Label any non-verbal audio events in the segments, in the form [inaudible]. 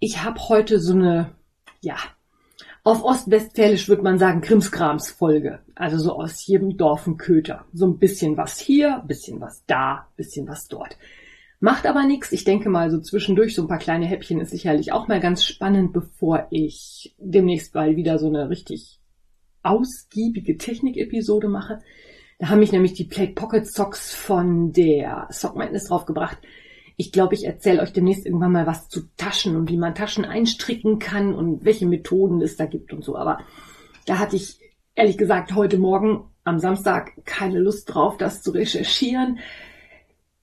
Ich habe heute so eine, ja, auf Ostwestfälisch würde man sagen Krimskrams-Folge. Also so aus jedem Dorf ein Köter. So ein bisschen was hier, bisschen was da, bisschen was dort. Macht aber nichts. Ich denke mal, so zwischendurch so ein paar kleine Häppchen ist sicherlich auch mal ganz spannend, bevor ich demnächst mal wieder so eine richtig ausgiebige Technik-Episode mache. Da haben mich nämlich die Plate Pocket Socks von der Sock Madness draufgebracht. Ich glaube, ich erzähle euch demnächst irgendwann mal was zu Taschen und wie man Taschen einstricken kann und welche Methoden es da gibt und so. Aber da hatte ich ehrlich gesagt heute Morgen am Samstag keine Lust drauf, das zu recherchieren.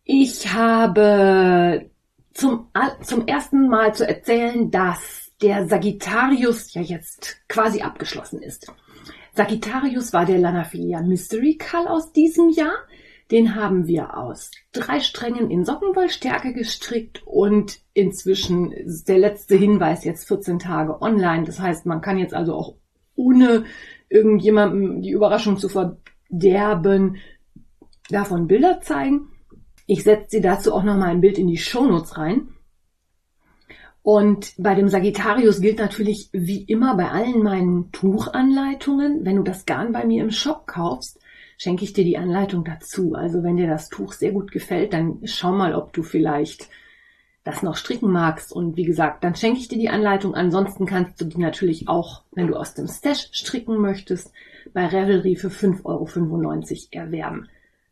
Ich habe zum, zum ersten Mal zu erzählen, dass der Sagittarius ja jetzt quasi abgeschlossen ist. Sagittarius war der Lanafilia Mystery Call aus diesem Jahr. Den haben wir aus drei Strängen in Sockenwollstärke gestrickt und inzwischen ist der letzte Hinweis jetzt 14 Tage online. Das heißt, man kann jetzt also auch ohne irgendjemandem die Überraschung zu verderben davon Bilder zeigen. Ich setze sie dazu auch nochmal ein Bild in die Shownotes rein. Und bei dem Sagittarius gilt natürlich wie immer bei allen meinen Tuchanleitungen, wenn du das Garn bei mir im Shop kaufst, schenke ich dir die Anleitung dazu. Also wenn dir das Tuch sehr gut gefällt, dann schau mal, ob du vielleicht das noch stricken magst. Und wie gesagt, dann schenke ich dir die Anleitung. Ansonsten kannst du die natürlich auch, wenn du aus dem Stash stricken möchtest, bei Revelry für 5,95 Euro erwerben.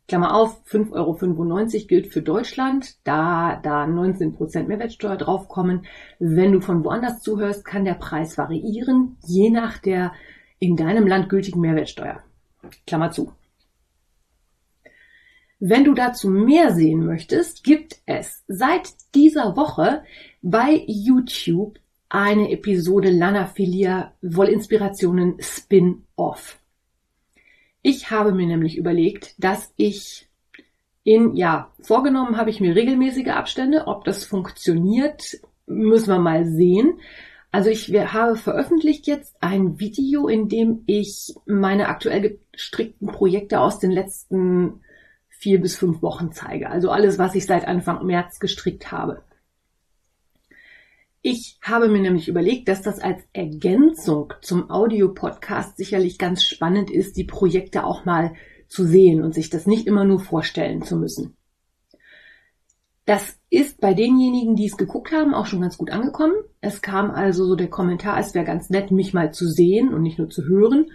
Klammer auf, 5,95 Euro gilt für Deutschland, da da 19% Mehrwertsteuer draufkommen. Wenn du von woanders zuhörst, kann der Preis variieren, je nach der in deinem Land gültigen Mehrwertsteuer. Klammer zu. Wenn du dazu mehr sehen möchtest, gibt es seit dieser Woche bei YouTube eine Episode Lanaphilia Wollinspirationen Spin-Off. Ich habe mir nämlich überlegt, dass ich in, ja, vorgenommen habe ich mir regelmäßige Abstände. Ob das funktioniert, müssen wir mal sehen. Also ich habe veröffentlicht jetzt ein Video, in dem ich meine aktuell gestrickten Projekte aus den letzten vier bis fünf Wochen zeige. Also alles, was ich seit Anfang März gestrickt habe. Ich habe mir nämlich überlegt, dass das als Ergänzung zum Audiopodcast sicherlich ganz spannend ist, die Projekte auch mal zu sehen und sich das nicht immer nur vorstellen zu müssen. Das ist bei denjenigen, die es geguckt haben, auch schon ganz gut angekommen. Es kam also so der Kommentar, es wäre ganz nett, mich mal zu sehen und nicht nur zu hören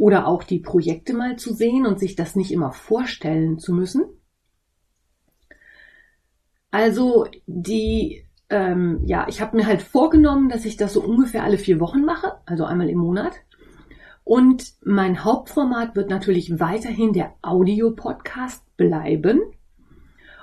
oder auch die Projekte mal zu sehen und sich das nicht immer vorstellen zu müssen. Also die ähm, ja, ich habe mir halt vorgenommen, dass ich das so ungefähr alle vier Wochen mache, also einmal im Monat. Und mein Hauptformat wird natürlich weiterhin der Audio-Podcast bleiben.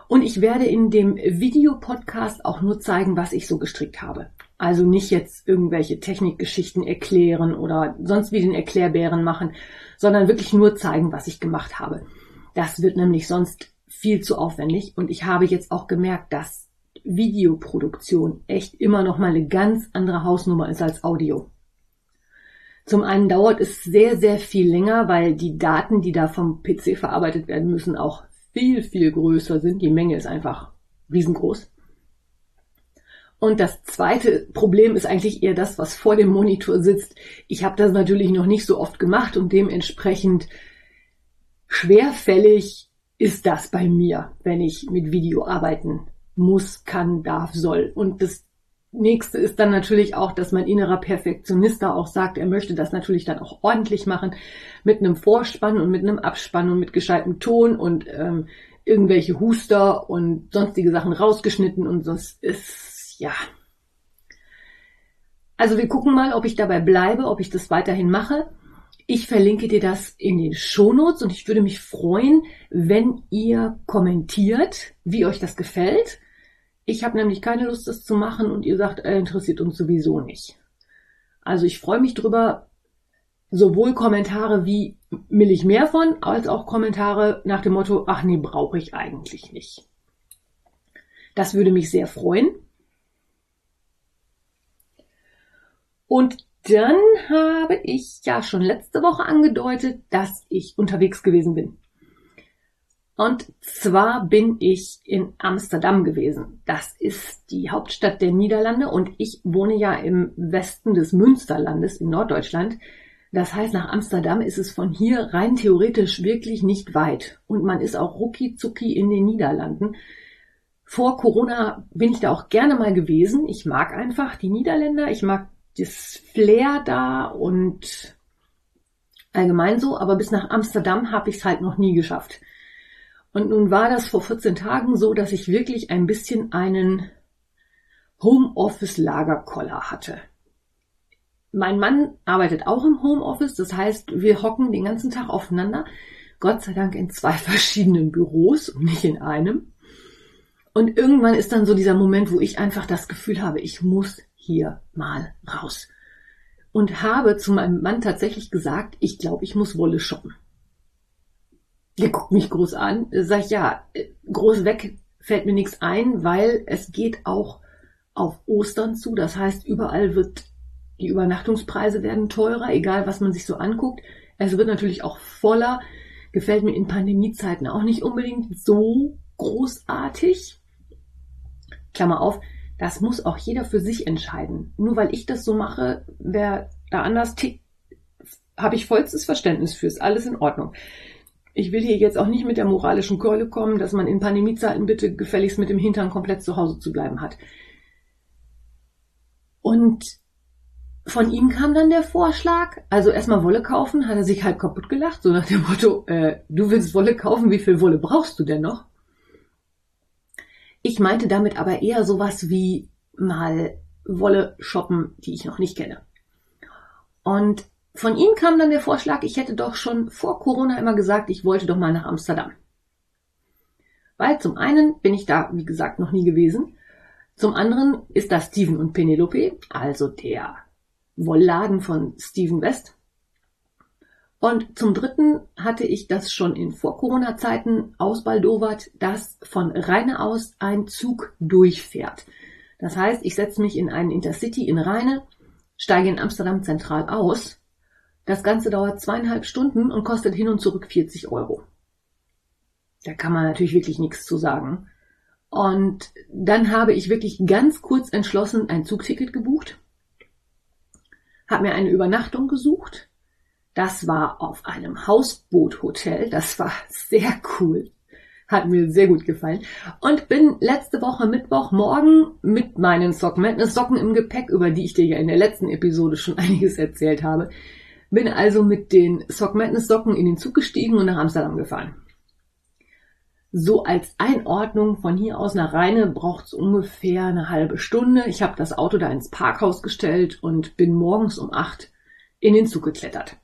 Und ich werde in dem Videopodcast auch nur zeigen, was ich so gestrickt habe. Also nicht jetzt irgendwelche Technikgeschichten erklären oder sonst wie den Erklärbären machen, sondern wirklich nur zeigen, was ich gemacht habe. Das wird nämlich sonst viel zu aufwendig und ich habe jetzt auch gemerkt, dass Videoproduktion echt immer noch mal eine ganz andere Hausnummer ist als Audio. Zum einen dauert es sehr, sehr viel länger, weil die Daten, die da vom PC verarbeitet werden müssen, auch viel, viel größer sind. Die Menge ist einfach riesengroß. Und das zweite Problem ist eigentlich eher das, was vor dem Monitor sitzt. Ich habe das natürlich noch nicht so oft gemacht und dementsprechend schwerfällig ist das bei mir, wenn ich mit Video arbeiten muss, kann, darf, soll. Und das nächste ist dann natürlich auch, dass mein innerer Perfektionist da auch sagt, er möchte das natürlich dann auch ordentlich machen, mit einem Vorspann und mit einem Abspann und mit gescheitem Ton und ähm, irgendwelche Huster und sonstige Sachen rausgeschnitten und das ist, ja. Also wir gucken mal, ob ich dabei bleibe, ob ich das weiterhin mache. Ich verlinke dir das in den Shownotes und ich würde mich freuen, wenn ihr kommentiert, wie euch das gefällt Ich habe nämlich keine Lust, das zu machen und ihr sagt, äh, interessiert uns sowieso nicht. Also ich freue mich drüber, sowohl Kommentare wie will ich mehr von, als auch Kommentare nach dem Motto, ach nee, brauche ich eigentlich nicht. Das würde mich sehr freuen. Und dann habe ich ja schon letzte Woche angedeutet, dass ich unterwegs gewesen bin. Und zwar bin ich in Amsterdam gewesen. Das ist die Hauptstadt der Niederlande und ich wohne ja im Westen des Münsterlandes in Norddeutschland. Das heißt, nach Amsterdam ist es von hier rein theoretisch wirklich nicht weit. Und man ist auch rucki zucki in den Niederlanden. Vor Corona bin ich da auch gerne mal gewesen. Ich mag einfach die Niederländer. Ich mag das Flair da und allgemein so. Aber bis nach Amsterdam habe ich es halt noch nie geschafft. Und nun war das vor 14 Tagen so, dass ich wirklich ein bisschen einen Homeoffice-Lagerkoller hatte. Mein Mann arbeitet auch im Homeoffice, das heißt, wir hocken den ganzen Tag aufeinander. Gott sei Dank in zwei [laughs] verschiedenen Büros und nicht in einem. Und irgendwann ist dann so dieser Moment, wo ich einfach das Gefühl habe, ich muss hier mal raus. Und habe zu meinem Mann tatsächlich gesagt, ich glaube, ich muss Wolle shoppen. Der guckt mich groß an, sag ich, ja, groß weg fällt mir nichts ein, weil es geht auch auf Ostern zu. Das heißt, überall wird, die Übernachtungspreise werden teurer, egal was man sich so anguckt. Es wird natürlich auch voller. Gefällt mir in Pandemiezeiten auch nicht unbedingt so großartig. Klammer auf, das muss auch jeder für sich entscheiden. Nur weil ich das so mache, wer da anders tickt, habe ich vollstes Verständnis für, ist alles in Ordnung ich will hier jetzt auch nicht mit der moralischen Keule kommen, dass man in Pandemiezeiten bitte gefälligst mit dem Hintern komplett zu Hause zu bleiben hat. Und von ihm kam dann der Vorschlag, also erstmal Wolle kaufen, hat er sich halb kaputt gelacht, so nach dem Motto, äh, du willst Wolle kaufen, wie viel Wolle brauchst du denn noch? Ich meinte damit aber eher sowas wie mal Wolle shoppen, die ich noch nicht kenne. Und von ihm kam dann der Vorschlag, ich hätte doch schon vor Corona immer gesagt, ich wollte doch mal nach Amsterdam. Weil zum einen bin ich da, wie gesagt, noch nie gewesen. Zum anderen ist da Steven und Penelope, also der Wollladen von Steven West. Und zum dritten hatte ich das schon in Vor-Corona-Zeiten ausbaldowert, dass von Rheine aus ein Zug durchfährt. Das heißt, ich setze mich in einen Intercity in Rheine, steige in Amsterdam zentral aus das Ganze dauert zweieinhalb Stunden und kostet hin und zurück 40 Euro. Da kann man natürlich wirklich nichts zu sagen. Und dann habe ich wirklich ganz kurz entschlossen ein Zugticket gebucht, habe mir eine Übernachtung gesucht. Das war auf einem Hausboothotel. Das war sehr cool. Hat mir sehr gut gefallen. Und bin letzte Woche Mittwochmorgen mit meinen Socken, Madness Socken im Gepäck, über die ich dir ja in der letzten Episode schon [laughs] einiges erzählt habe, bin also mit den Sock Madness Socken in den Zug gestiegen und nach Amsterdam gefahren. So als Einordnung von hier aus nach Rheine braucht es ungefähr eine halbe Stunde. Ich habe das Auto da ins Parkhaus gestellt und bin morgens um acht in den Zug geklettert.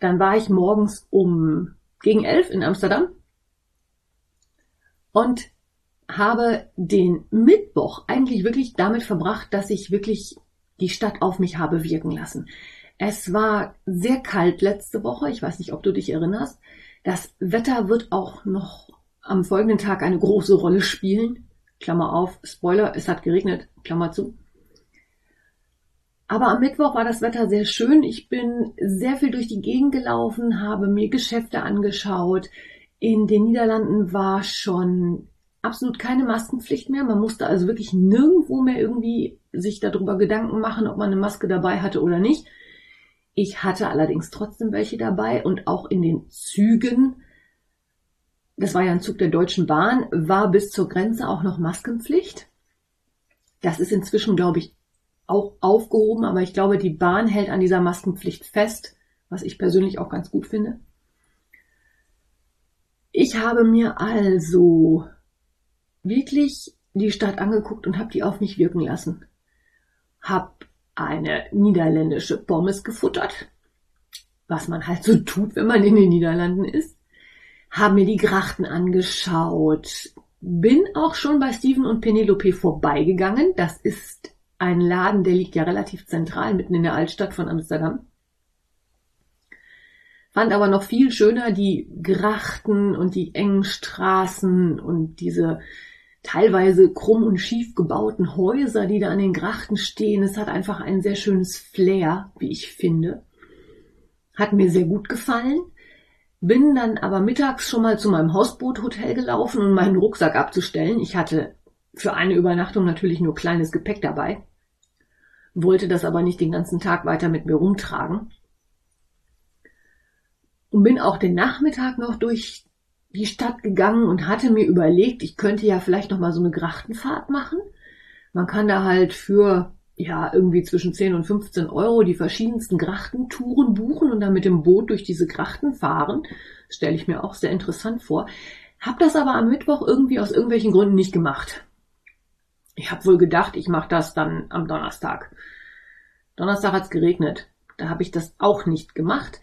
Dann war ich morgens um gegen elf in Amsterdam und habe den Mittwoch eigentlich wirklich damit verbracht, dass ich wirklich die Stadt auf mich habe wirken lassen. Es war sehr kalt letzte Woche. Ich weiß nicht, ob du dich erinnerst. Das Wetter wird auch noch am folgenden Tag eine große Rolle spielen. Klammer auf, Spoiler, es hat geregnet, Klammer zu. Aber am Mittwoch war das Wetter sehr schön. Ich bin sehr viel durch die Gegend gelaufen, habe mir Geschäfte angeschaut. In den Niederlanden war schon absolut keine Maskenpflicht mehr. Man musste also wirklich nirgendwo mehr irgendwie sich darüber Gedanken machen, ob man eine Maske dabei hatte oder nicht. Ich hatte allerdings trotzdem welche dabei und auch in den Zügen, das war ja ein Zug der Deutschen Bahn, war bis zur Grenze auch noch Maskenpflicht. Das ist inzwischen, glaube ich, auch aufgehoben, aber ich glaube, die Bahn hält an dieser Maskenpflicht fest, was ich persönlich auch ganz gut finde. Ich habe mir also wirklich die Stadt angeguckt und habe die auf mich wirken lassen. Hab eine niederländische Pommes gefuttert, was man halt so tut, wenn man in den Niederlanden ist. Hab mir die Grachten angeschaut, bin auch schon bei Steven und Penelope vorbeigegangen. Das ist ein Laden, der liegt ja relativ zentral mitten in der Altstadt von Amsterdam. Fand aber noch viel schöner die Grachten und die engen Straßen und diese teilweise krumm und schief gebauten Häuser, die da an den Grachten stehen. Es hat einfach ein sehr schönes Flair, wie ich finde. Hat mir sehr gut gefallen. Bin dann aber mittags schon mal zu meinem Hausboothotel gelaufen, um meinen Rucksack abzustellen. Ich hatte für eine Übernachtung natürlich nur kleines Gepäck dabei, wollte das aber nicht den ganzen Tag weiter mit mir rumtragen. Und bin auch den Nachmittag noch durch die Stadt gegangen und hatte mir überlegt, ich könnte ja vielleicht noch mal so eine Grachtenfahrt machen. Man kann da halt für ja, irgendwie zwischen 10 und 15 Euro die verschiedensten Grachtentouren buchen und dann mit dem Boot durch diese Grachten fahren. Stelle ich mir auch sehr interessant vor. Hab das aber am Mittwoch irgendwie aus irgendwelchen Gründen nicht gemacht. Ich habe wohl gedacht, ich mache das dann am Donnerstag. Donnerstag hat's geregnet. Da habe ich das auch nicht gemacht.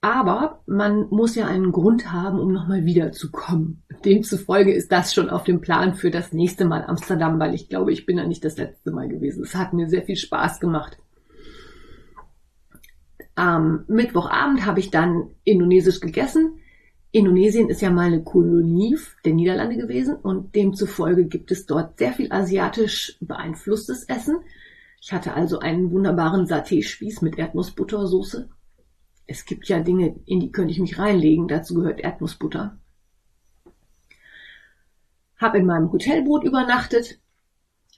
Aber man muss ja einen Grund haben, um nochmal wiederzukommen. Demzufolge ist das schon auf dem Plan für das nächste Mal Amsterdam, weil ich glaube, ich bin da nicht das letzte Mal gewesen. Es hat mir sehr viel Spaß gemacht. Am Mittwochabend habe ich dann Indonesisch gegessen. Indonesien ist ja mal eine Kolonie der Niederlande gewesen und demzufolge gibt es dort sehr viel asiatisch beeinflusstes Essen. Ich hatte also einen wunderbaren Saté-Spieß mit Erdnussbuttersoße es gibt ja Dinge, in die könnte ich mich reinlegen. Dazu gehört Erdnussbutter. Hab in meinem Hotelboot übernachtet,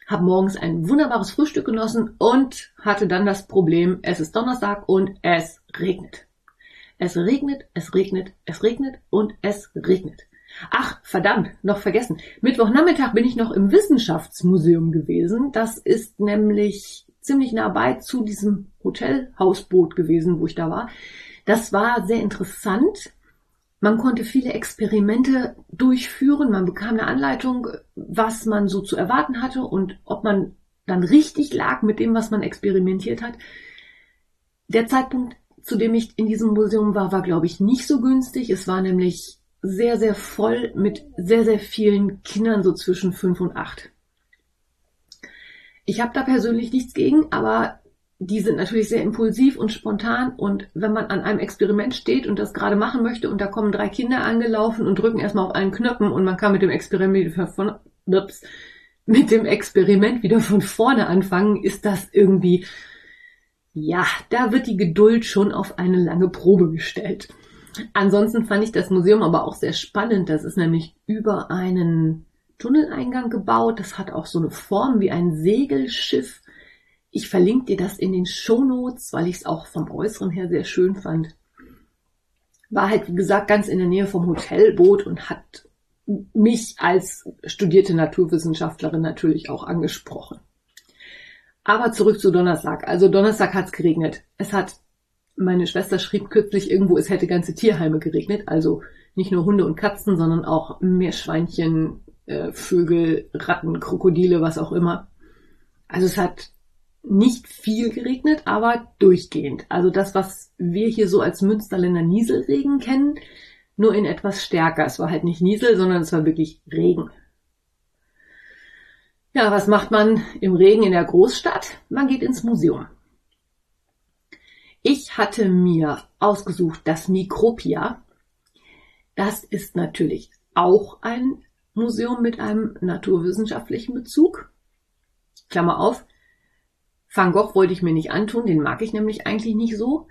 hab morgens ein wunderbares Frühstück genossen und hatte dann das Problem, es ist Donnerstag und es regnet. Es regnet, es regnet, es regnet und es regnet. Ach, verdammt, noch vergessen. Mittwochnachmittag bin ich noch im Wissenschaftsmuseum gewesen. Das ist nämlich ziemlich nah bei zu diesem Hotelhausboot gewesen, wo ich da war. Das war sehr interessant. Man konnte viele Experimente durchführen. Man bekam eine Anleitung, was man so zu erwarten hatte und ob man dann richtig lag mit dem, was man experimentiert hat. Der Zeitpunkt, zu dem ich in diesem Museum war, war, glaube ich, nicht so günstig. Es war nämlich sehr, sehr voll mit sehr, sehr vielen Kindern, so zwischen fünf und acht. Ich habe da persönlich nichts gegen, aber die sind natürlich sehr impulsiv und spontan und wenn man an einem Experiment steht und das gerade machen möchte und da kommen drei Kinder angelaufen und drücken erstmal auf einen Knöpfen und man kann mit dem Experiment von, ups, mit dem Experiment wieder von vorne anfangen, ist das irgendwie, ja, da wird die Geduld schon auf eine lange Probe gestellt. Ansonsten fand ich das Museum aber auch sehr spannend. Das ist nämlich über einen Tunneleingang gebaut. Das hat auch so eine Form wie ein Segelschiff. Ich verlinke dir das in den Shownotes, weil ich es auch vom Äußeren her sehr schön fand. War halt, wie gesagt, ganz in der Nähe vom Hotelboot und hat mich als studierte Naturwissenschaftlerin natürlich auch angesprochen. Aber zurück zu Donnerstag. Also Donnerstag hat es geregnet. Es hat, meine Schwester schrieb kürzlich irgendwo, es hätte ganze Tierheime geregnet. Also nicht nur Hunde und Katzen, sondern auch Meerschweinchen, äh, Vögel, Ratten, Krokodile, was auch immer. Also es hat nicht viel geregnet, aber durchgehend. Also das, was wir hier so als Münsterländer Nieselregen kennen, nur in etwas stärker. Es war halt nicht Niesel, sondern es war wirklich Regen. Ja, was macht man im Regen in der Großstadt? Man geht ins Museum. Ich hatte mir ausgesucht das Mikropia. Das ist natürlich auch ein Museum mit einem naturwissenschaftlichen Bezug. Klammer auf. Van Gogh wollte ich mir nicht antun, den mag ich nämlich eigentlich nicht so.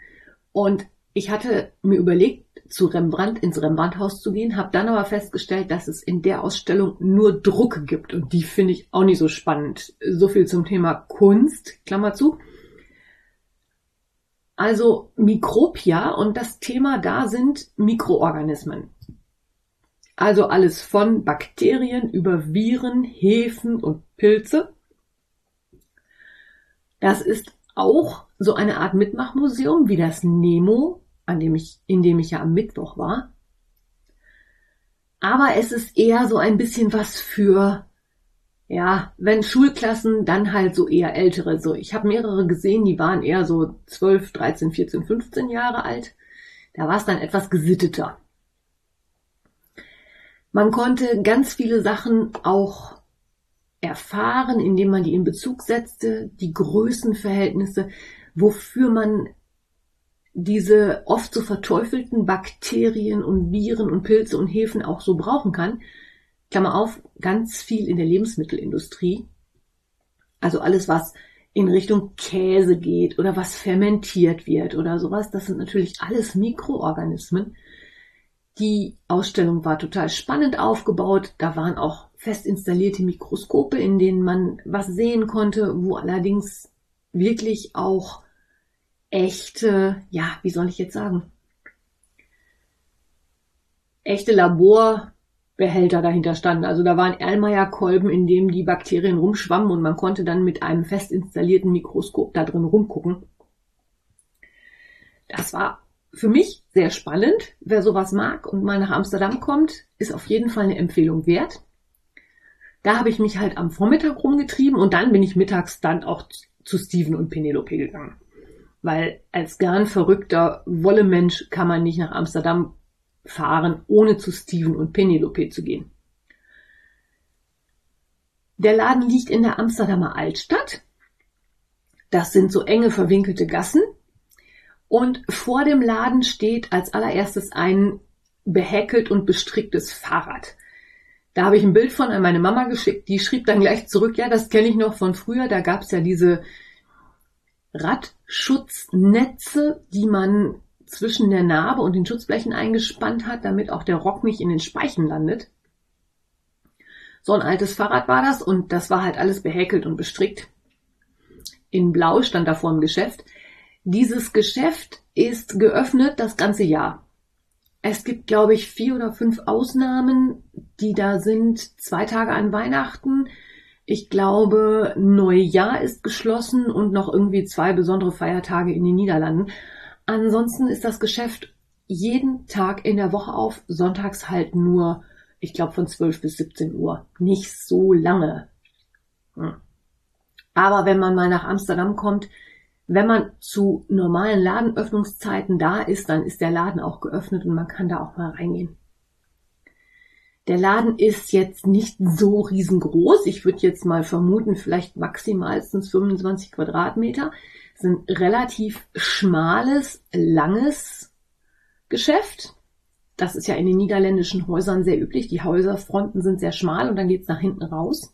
Und ich hatte mir überlegt, zu Rembrandt ins Rembrandthaus zu gehen, habe dann aber festgestellt, dass es in der Ausstellung nur Drucke gibt und die finde ich auch nicht so spannend. So viel zum Thema Kunst, Klammer zu. Also Mikropia und das Thema da sind Mikroorganismen. Also alles von Bakterien über Viren, Hefen und Pilze. Das ist auch so eine Art Mitmachmuseum wie das Nemo, an dem ich, in dem ich ja am Mittwoch war. Aber es ist eher so ein bisschen was für, ja, wenn Schulklassen, dann halt so eher ältere. So, ich habe mehrere gesehen, die waren eher so 12, 13, 14, 15 Jahre alt. Da war es dann etwas gesitteter. Man konnte ganz viele Sachen auch erfahren, indem man die in Bezug setzte, die Größenverhältnisse, wofür man diese oft so verteufelten Bakterien und Viren und Pilze und Hefen auch so brauchen kann. Klammer auf, ganz viel in der Lebensmittelindustrie. Also alles, was in Richtung Käse geht oder was fermentiert wird oder sowas, das sind natürlich alles Mikroorganismen. Die Ausstellung war total spannend aufgebaut. Da waren auch fest installierte Mikroskope, in denen man was sehen konnte, wo allerdings wirklich auch echte, ja, wie soll ich jetzt sagen, echte Laborbehälter dahinter standen. Also da waren Erlmeyer-Kolben, in dem die Bakterien rumschwammen und man konnte dann mit einem fest installierten Mikroskop da drin rumgucken. Das war für mich sehr spannend. Wer sowas mag und mal nach Amsterdam kommt, ist auf jeden Fall eine Empfehlung wert. Da habe ich mich halt am Vormittag rumgetrieben und dann bin ich mittags dann auch zu Steven und Penelope gegangen. Weil als garnverrückter Wollemensch kann man nicht nach Amsterdam fahren, ohne zu Steven und Penelope zu gehen. Der Laden liegt in der Amsterdamer Altstadt. Das sind so enge verwinkelte Gassen. Und vor dem Laden steht als allererstes ein behäkelt und bestricktes Fahrrad. Da habe ich ein Bild von an meine Mama geschickt. Die schrieb dann gleich zurück, ja, das kenne ich noch von früher. Da gab es ja diese Radschutznetze, die man zwischen der Narbe und den Schutzblechen eingespannt hat, damit auch der Rock nicht in den Speichen landet. So ein altes Fahrrad war das und das war halt alles behäkelt und bestrickt. In Blau stand da vor dem Geschäft. Dieses Geschäft ist geöffnet das ganze Jahr. Es gibt, glaube ich, vier oder fünf Ausnahmen, die da sind. Zwei Tage an Weihnachten. Ich glaube, Neujahr ist geschlossen und noch irgendwie zwei besondere Feiertage in den Niederlanden. Ansonsten ist das Geschäft jeden Tag in der Woche auf, sonntags halt nur, ich glaube, von 12 bis 17 Uhr. Nicht so lange. Hm. Aber wenn man mal nach Amsterdam kommt, wenn man zu normalen Ladenöffnungszeiten da ist, dann ist der Laden auch geöffnet und man kann da auch mal reingehen. Der Laden ist jetzt nicht so riesengroß. Ich würde jetzt mal vermuten, vielleicht maximalstens 25 Quadratmeter. Das ist ein relativ schmales, langes Geschäft. Das ist ja in den niederländischen Häusern sehr üblich. Die Häuserfronten sind sehr schmal und dann geht's nach hinten raus.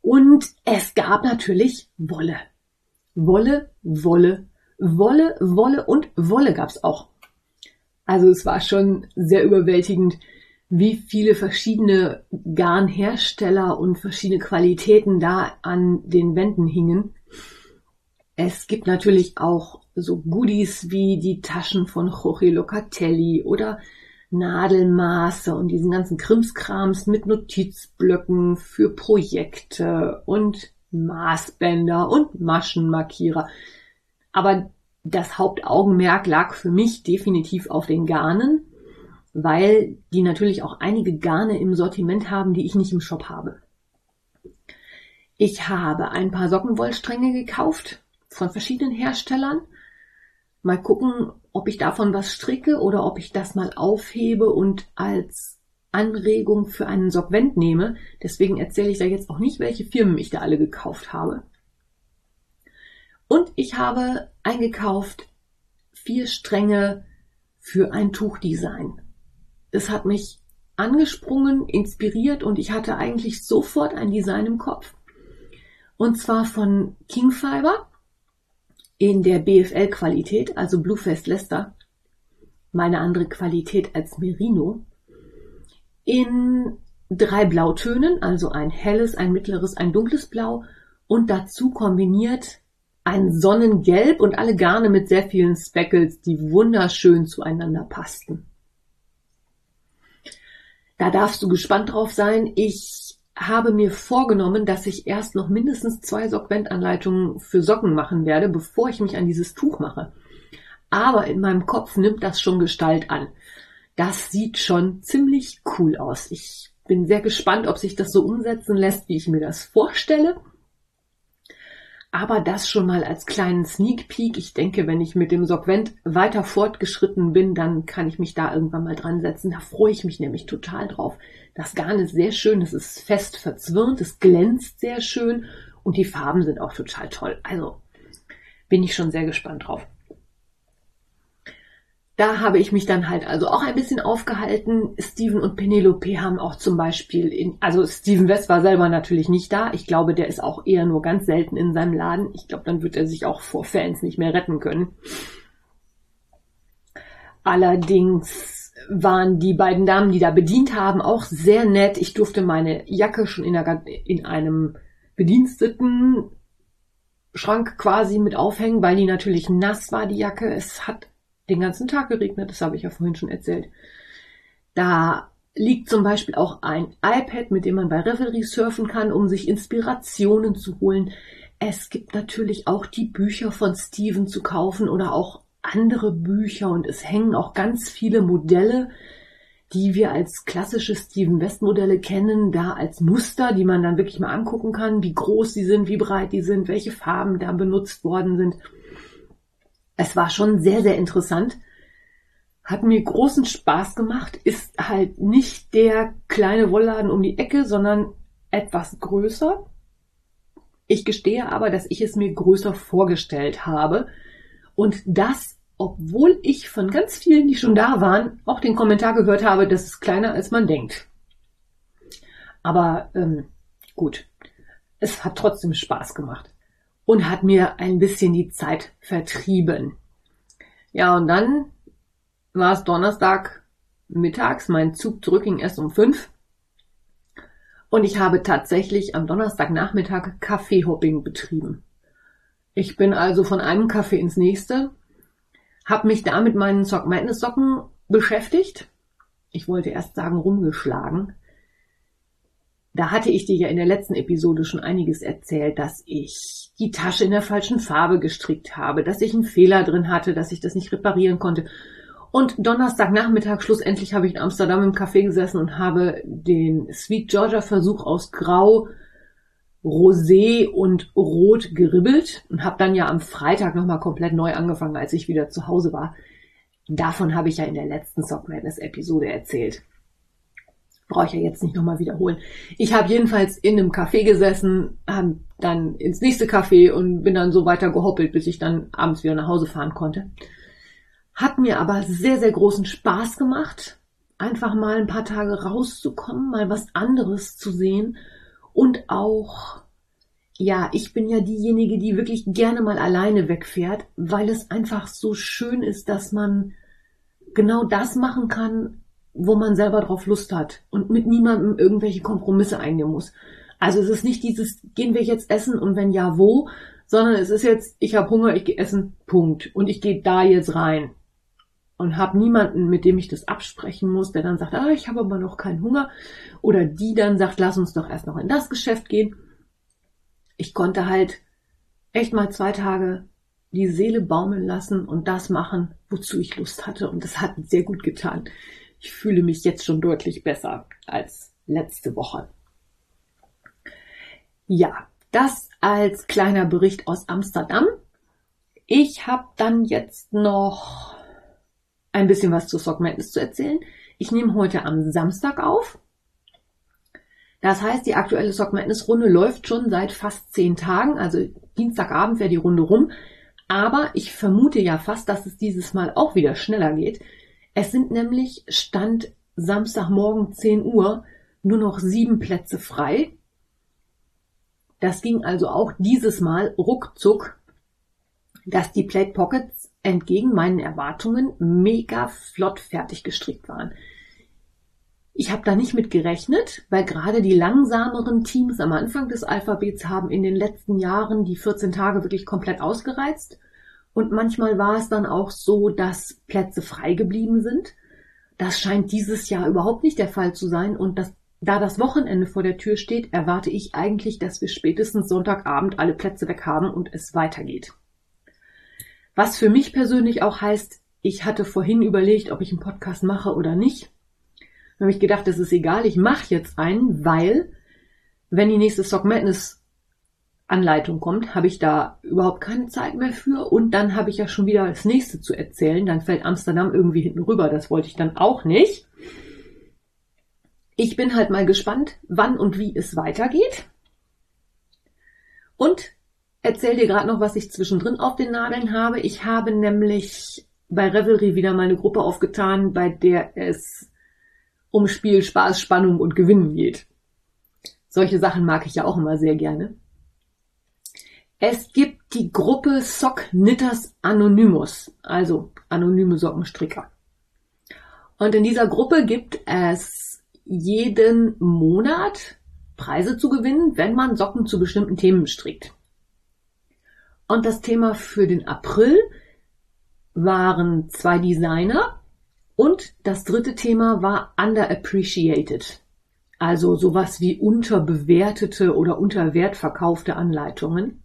Und es gab natürlich Wolle. Wolle, Wolle, Wolle, Wolle und Wolle gab's auch. Also es war schon sehr überwältigend, wie viele verschiedene Garnhersteller und verschiedene Qualitäten da an den Wänden hingen. Es gibt natürlich auch so Goodies wie die Taschen von Jorge Locatelli oder Nadelmaße und diesen ganzen Krimskrams mit Notizblöcken für Projekte und Maßbänder und Maschenmarkierer. Aber das Hauptaugenmerk lag für mich definitiv auf den Garnen, weil die natürlich auch einige Garne im Sortiment haben, die ich nicht im Shop habe. Ich habe ein paar Sockenwollstränge gekauft von verschiedenen Herstellern. Mal gucken, ob ich davon was stricke oder ob ich das mal aufhebe und als Anregung für einen Sockvent nehme. Deswegen erzähle ich da jetzt auch nicht, welche Firmen ich da alle gekauft habe. Und ich habe eingekauft vier Stränge für ein Tuchdesign. Es hat mich angesprungen, inspiriert und ich hatte eigentlich sofort ein Design im Kopf. Und zwar von King Fiber in der BFL-Qualität, also Bluefest Leicester, meine andere Qualität als Merino, in drei Blautönen, also ein helles, ein mittleres, ein dunkles Blau und dazu kombiniert ein Sonnengelb und alle Garne mit sehr vielen Speckles, die wunderschön zueinander passten. Da darfst du gespannt drauf sein. Ich habe mir vorgenommen, dass ich erst noch mindestens zwei Sockventanleitungen für Socken machen werde, bevor ich mich an dieses Tuch mache. Aber in meinem Kopf nimmt das schon Gestalt an. Das sieht schon ziemlich cool aus. Ich bin sehr gespannt, ob sich das so umsetzen lässt, wie ich mir das vorstelle. Aber das schon mal als kleinen Sneak Peek. Ich denke, wenn ich mit dem Sorgvent weiter fortgeschritten bin, dann kann ich mich da irgendwann mal dran setzen. Da freue ich mich nämlich total drauf. Das Garn ist sehr schön, es ist fest verzwirnt, es glänzt sehr schön und die Farben sind auch total toll. Also bin ich schon sehr gespannt drauf. Da habe ich mich dann halt also auch ein bisschen aufgehalten. Steven und Penelope haben auch zum Beispiel in, also Steven West war selber natürlich nicht da. Ich glaube, der ist auch eher nur ganz selten in seinem Laden. Ich glaube, dann wird er sich auch vor Fans nicht mehr retten können. Allerdings waren die beiden Damen, die da bedient haben, auch sehr nett. Ich durfte meine Jacke schon in, der, in einem Bediensteten Schrank quasi mit aufhängen, weil die natürlich nass war, die Jacke. Es hat den ganzen Tag geregnet, das habe ich ja vorhin schon erzählt. Da liegt zum Beispiel auch ein iPad, mit dem man bei Revelry surfen kann, um sich Inspirationen zu holen. Es gibt natürlich auch die Bücher von Steven zu kaufen oder auch andere Bücher und es hängen auch ganz viele Modelle, die wir als klassische Steven West Modelle kennen, da als Muster, die man dann wirklich mal angucken kann, wie groß die sind, wie breit die sind, welche Farben da benutzt worden sind. Es war schon sehr, sehr interessant. Hat mir großen Spaß gemacht. Ist halt nicht der kleine Wollladen um die Ecke, sondern etwas größer. Ich gestehe aber, dass ich es mir größer vorgestellt habe. Und das, obwohl ich von ganz vielen, die schon da waren, auch den Kommentar gehört habe, dass es kleiner als man denkt. Aber ähm, gut, es hat trotzdem Spaß gemacht und hat mir ein bisschen die Zeit vertrieben. Ja, und dann war es Donnerstag mittags, mein Zug zurück ging erst um fünf. Und ich habe tatsächlich am Donnerstagnachmittag Kaffeehopping betrieben. Ich bin also von einem Kaffee ins nächste, habe mich da mit meinen Sock Madness Socken beschäftigt. Ich wollte erst sagen rumgeschlagen, da hatte ich dir ja in der letzten Episode schon einiges erzählt, dass ich die Tasche in der falschen Farbe gestrickt habe, dass ich einen Fehler drin hatte, dass ich das nicht reparieren konnte. Und Donnerstagnachmittag schlussendlich habe ich in Amsterdam im Café gesessen und habe den Sweet Georgia Versuch aus Grau, Rosé und Rot geribbelt und habe dann ja am Freitag nochmal komplett neu angefangen, als ich wieder zu Hause war. Davon habe ich ja in der letzten Sock Madness Episode erzählt. Brauche ich ja jetzt nicht nochmal wiederholen. Ich habe jedenfalls in einem Café gesessen, dann ins nächste Café und bin dann so weiter gehoppelt, bis ich dann abends wieder nach Hause fahren konnte. Hat mir aber sehr, sehr großen Spaß gemacht, einfach mal ein paar Tage rauszukommen, mal was anderes zu sehen und auch, ja, ich bin ja diejenige, die wirklich gerne mal alleine wegfährt, weil es einfach so schön ist, dass man genau das machen kann, wo man selber drauf Lust hat und mit niemandem irgendwelche Kompromisse eingehen muss. Also es ist nicht dieses, gehen wir jetzt essen und wenn ja, wo, sondern es ist jetzt, ich habe Hunger, ich gehe essen, Punkt. Und ich gehe da jetzt rein. Und habe niemanden, mit dem ich das absprechen muss, der dann sagt, ah, ich habe aber noch keinen Hunger. Oder die dann sagt, lass uns doch erst noch in das Geschäft gehen. Ich konnte halt echt mal zwei Tage die Seele baumeln lassen und das machen, wozu ich Lust hatte. Und das hat sehr gut getan. Ich fühle mich jetzt schon deutlich besser als letzte Woche. Ja, das als kleiner Bericht aus Amsterdam. Ich habe dann jetzt noch ein bisschen was zu Sock Madness zu erzählen. Ich nehme heute am Samstag auf. Das heißt, die aktuelle Sock Madness Runde läuft schon seit fast zehn Tagen. Also Dienstagabend wäre die Runde rum. Aber ich vermute ja fast, dass es dieses Mal auch wieder schneller geht. Es sind nämlich Stand Samstagmorgen 10 Uhr nur noch sieben Plätze frei. Das ging also auch dieses Mal ruckzuck, dass die Plate Pockets entgegen meinen Erwartungen mega flott fertig gestrickt waren. Ich habe da nicht mit gerechnet, weil gerade die langsameren Teams am Anfang des Alphabets haben in den letzten Jahren die 14 Tage wirklich komplett ausgereizt. Und manchmal war es dann auch so, dass Plätze frei geblieben sind. Das scheint dieses Jahr überhaupt nicht der Fall zu sein. Und das, da das Wochenende vor der Tür steht, erwarte ich eigentlich, dass wir spätestens Sonntagabend alle Plätze weg haben und es weitergeht. Was für mich persönlich auch heißt, ich hatte vorhin überlegt, ob ich einen Podcast mache oder nicht. Da habe ich gedacht, das ist egal, ich mache jetzt einen, weil wenn die nächste Stock Madness Anleitung kommt, habe ich da überhaupt keine Zeit mehr für und dann habe ich ja schon wieder das nächste zu erzählen. Dann fällt Amsterdam irgendwie hinten rüber. Das wollte ich dann auch nicht. Ich bin halt mal gespannt, wann und wie es weitergeht. Und erzähl dir gerade noch, was ich zwischendrin auf den Nadeln habe. Ich habe nämlich bei Revelry wieder mal eine Gruppe aufgetan, bei der es um Spiel, Spaß, Spannung und Gewinnen geht. Solche Sachen mag ich ja auch immer sehr gerne. Es gibt die Gruppe Sock Knitters Anonymous, also anonyme Sockenstricker. Und in dieser Gruppe gibt es jeden Monat Preise zu gewinnen, wenn man Socken zu bestimmten Themen strickt. Und das Thema für den April waren zwei Designer und das dritte Thema war underappreciated. Also sowas wie unterbewertete oder unterwertverkaufte Anleitungen.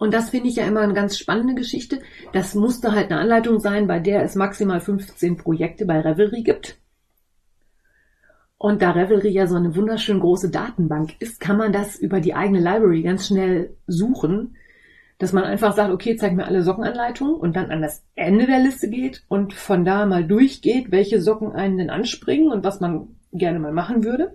Und das finde ich ja immer eine ganz spannende Geschichte. Das musste halt eine Anleitung sein, bei der es maximal 15 Projekte bei Revelry gibt. Und da Revelry ja so eine wunderschön große Datenbank ist, kann man das über die eigene Library ganz schnell suchen, dass man einfach sagt, okay, zeig mir alle Sockenanleitungen und dann an das Ende der Liste geht und von da mal durchgeht, welche Socken einen denn anspringen und was man gerne mal machen würde.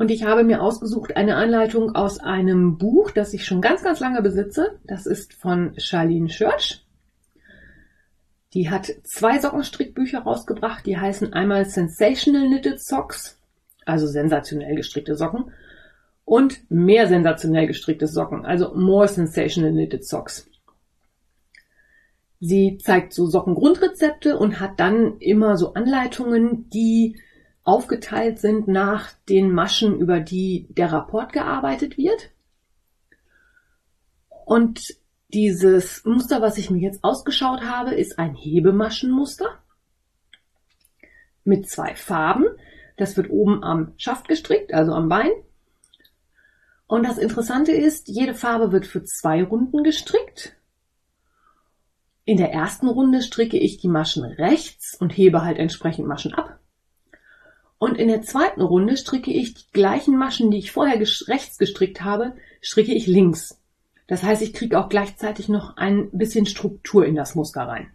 Und ich habe mir ausgesucht eine Anleitung aus einem Buch, das ich schon ganz, ganz lange besitze. Das ist von Charlene Church. Die hat zwei Sockenstrickbücher rausgebracht. Die heißen einmal Sensational Knitted Socks, also sensationell gestrickte Socken, und mehr sensationell gestrickte Socken, also More Sensational Knitted Socks. Sie zeigt so Sockengrundrezepte und hat dann immer so Anleitungen, die aufgeteilt sind nach den Maschen, über die der Rapport gearbeitet wird. Und dieses Muster, was ich mir jetzt ausgeschaut habe, ist ein Hebemaschenmuster mit zwei Farben. Das wird oben am Schaft gestrickt, also am Bein. Und das Interessante ist, jede Farbe wird für zwei Runden gestrickt. In der ersten Runde stricke ich die Maschen rechts und hebe halt entsprechend Maschen ab. Und in der zweiten Runde stricke ich die gleichen Maschen, die ich vorher rechts gestrickt habe, stricke ich links. Das heißt, ich kriege auch gleichzeitig noch ein bisschen Struktur in das Muster rein.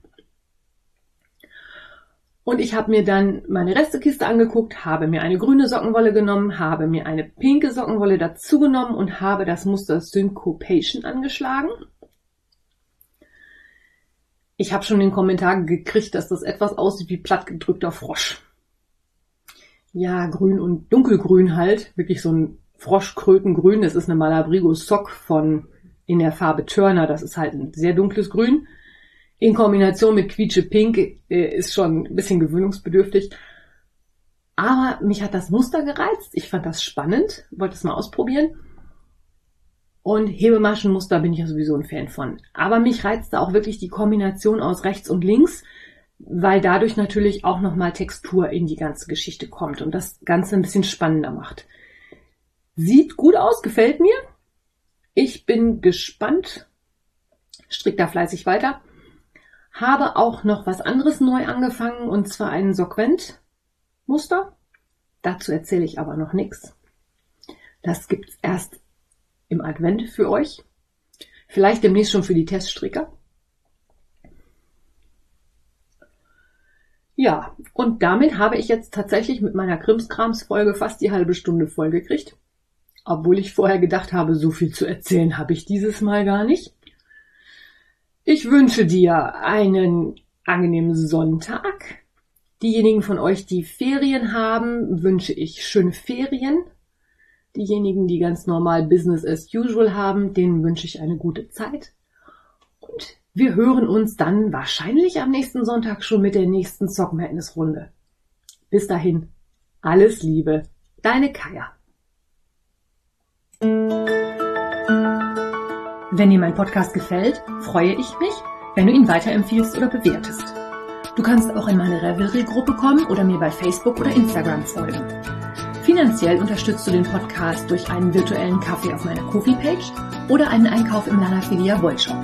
Und ich habe mir dann meine Restekiste angeguckt, habe mir eine grüne Sockenwolle genommen, habe mir eine pinke Sockenwolle dazu genommen und habe das Muster Syncopation angeschlagen. Ich habe schon den Kommentar gekriegt, dass das etwas aussieht wie plattgedrückter Frosch ja, grün und dunkelgrün halt, wirklich so ein Froschkrötengrün. Das ist eine Malabrigo Sock von in der Farbe Turner. Das ist halt ein sehr dunkles Grün. In Kombination mit quietsche Pink äh, ist schon ein bisschen gewöhnungsbedürftig. Aber mich hat das Muster gereizt. Ich fand das spannend, wollte es mal ausprobieren. Und Hebemaschenmuster bin ich ja sowieso ein Fan von. Aber mich reizte auch wirklich die Kombination aus rechts und links weil dadurch natürlich auch nochmal Textur in die ganze Geschichte kommt und das Ganze ein bisschen spannender macht. Sieht gut aus, gefällt mir. Ich bin gespannt. Strick da fleißig weiter. Habe auch noch was anderes neu angefangen und zwar ein Sequent-Muster. Dazu erzähle ich aber noch nichts. Das gibt's erst im Advent für euch. Vielleicht demnächst schon für die Teststricker. Ja, und damit habe ich jetzt tatsächlich mit meiner Krimskrams-Folge fast die halbe Stunde vollgekriegt. Obwohl ich vorher gedacht habe, so viel zu erzählen habe ich dieses Mal gar nicht. Ich wünsche dir einen angenehmen Sonntag. Diejenigen von euch, die Ferien haben, wünsche ich schöne Ferien. Diejenigen, die ganz normal Business as usual haben, denen wünsche ich eine gute Zeit. Und wir hören uns dann wahrscheinlich am nächsten Sonntag schon mit der nächsten Sock Madness Runde. Bis dahin, alles Liebe, deine Kaya. Wenn dir mein Podcast gefällt, freue ich mich, wenn du ihn weiterempfiehlst oder bewertest. Du kannst auch in meine Revelry-Gruppe kommen oder mir bei Facebook oder Instagram folgen. Finanziell unterstützt du den Podcast durch einen virtuellen Kaffee auf meiner Kofi-Page oder einen Einkauf im Lana Filia Wollshop.